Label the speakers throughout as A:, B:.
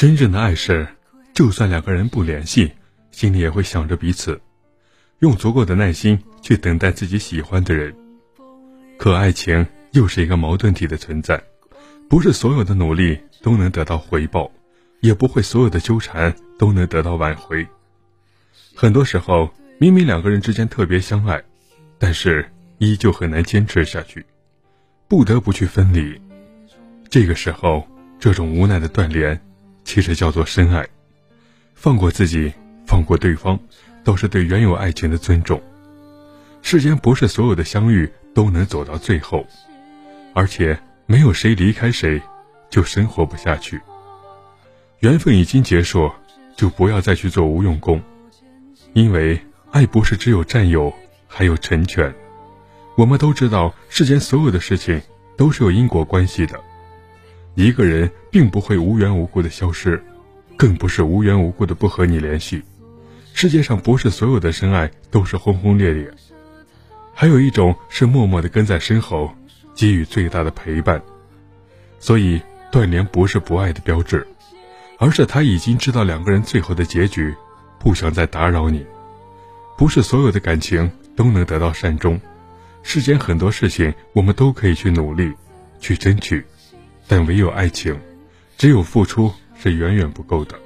A: 真正的爱是，就算两个人不联系，心里也会想着彼此，用足够的耐心去等待自己喜欢的人。可爱情又是一个矛盾体的存在，不是所有的努力都能得到回报，也不会所有的纠缠都能得到挽回。很多时候，明明两个人之间特别相爱，但是依旧很难坚持下去，不得不去分离。这个时候，这种无奈的断联。其实叫做深爱，放过自己，放过对方，都是对原有爱情的尊重。世间不是所有的相遇都能走到最后，而且没有谁离开谁就生活不下去。缘分已经结束，就不要再去做无用功，因为爱不是只有占有，还有成全。我们都知道，世间所有的事情都是有因果关系的。一个人并不会无缘无故的消失，更不是无缘无故的不和你联系。世界上不是所有的深爱都是轰轰烈烈，还有一种是默默的跟在身后，给予最大的陪伴。所以断联不是不爱的标志，而是他已经知道两个人最后的结局，不想再打扰你。不是所有的感情都能得到善终，世间很多事情我们都可以去努力，去争取。但唯有爱情，只有付出是远远不够的。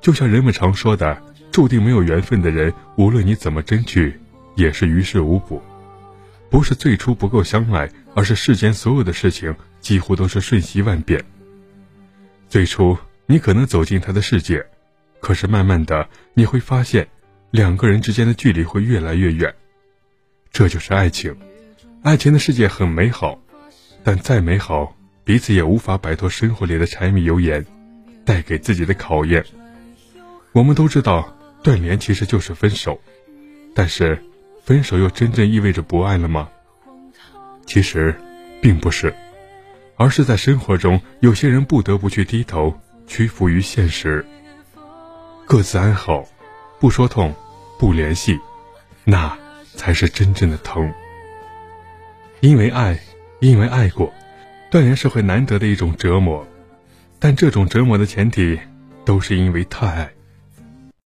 A: 就像人们常说的，注定没有缘分的人，无论你怎么争取，也是于事无补。不是最初不够相爱，而是世间所有的事情几乎都是瞬息万变。最初你可能走进他的世界，可是慢慢的你会发现，两个人之间的距离会越来越远。这就是爱情，爱情的世界很美好，但再美好。彼此也无法摆脱生活里的柴米油盐带给自己的考验。我们都知道，断联其实就是分手，但是，分手又真正意味着不爱了吗？其实，并不是，而是在生活中，有些人不得不去低头，屈服于现实，各自安好，不说痛，不联系，那才是真正的疼。因为爱，因为爱过。断联是会难得的一种折磨，但这种折磨的前提，都是因为太爱。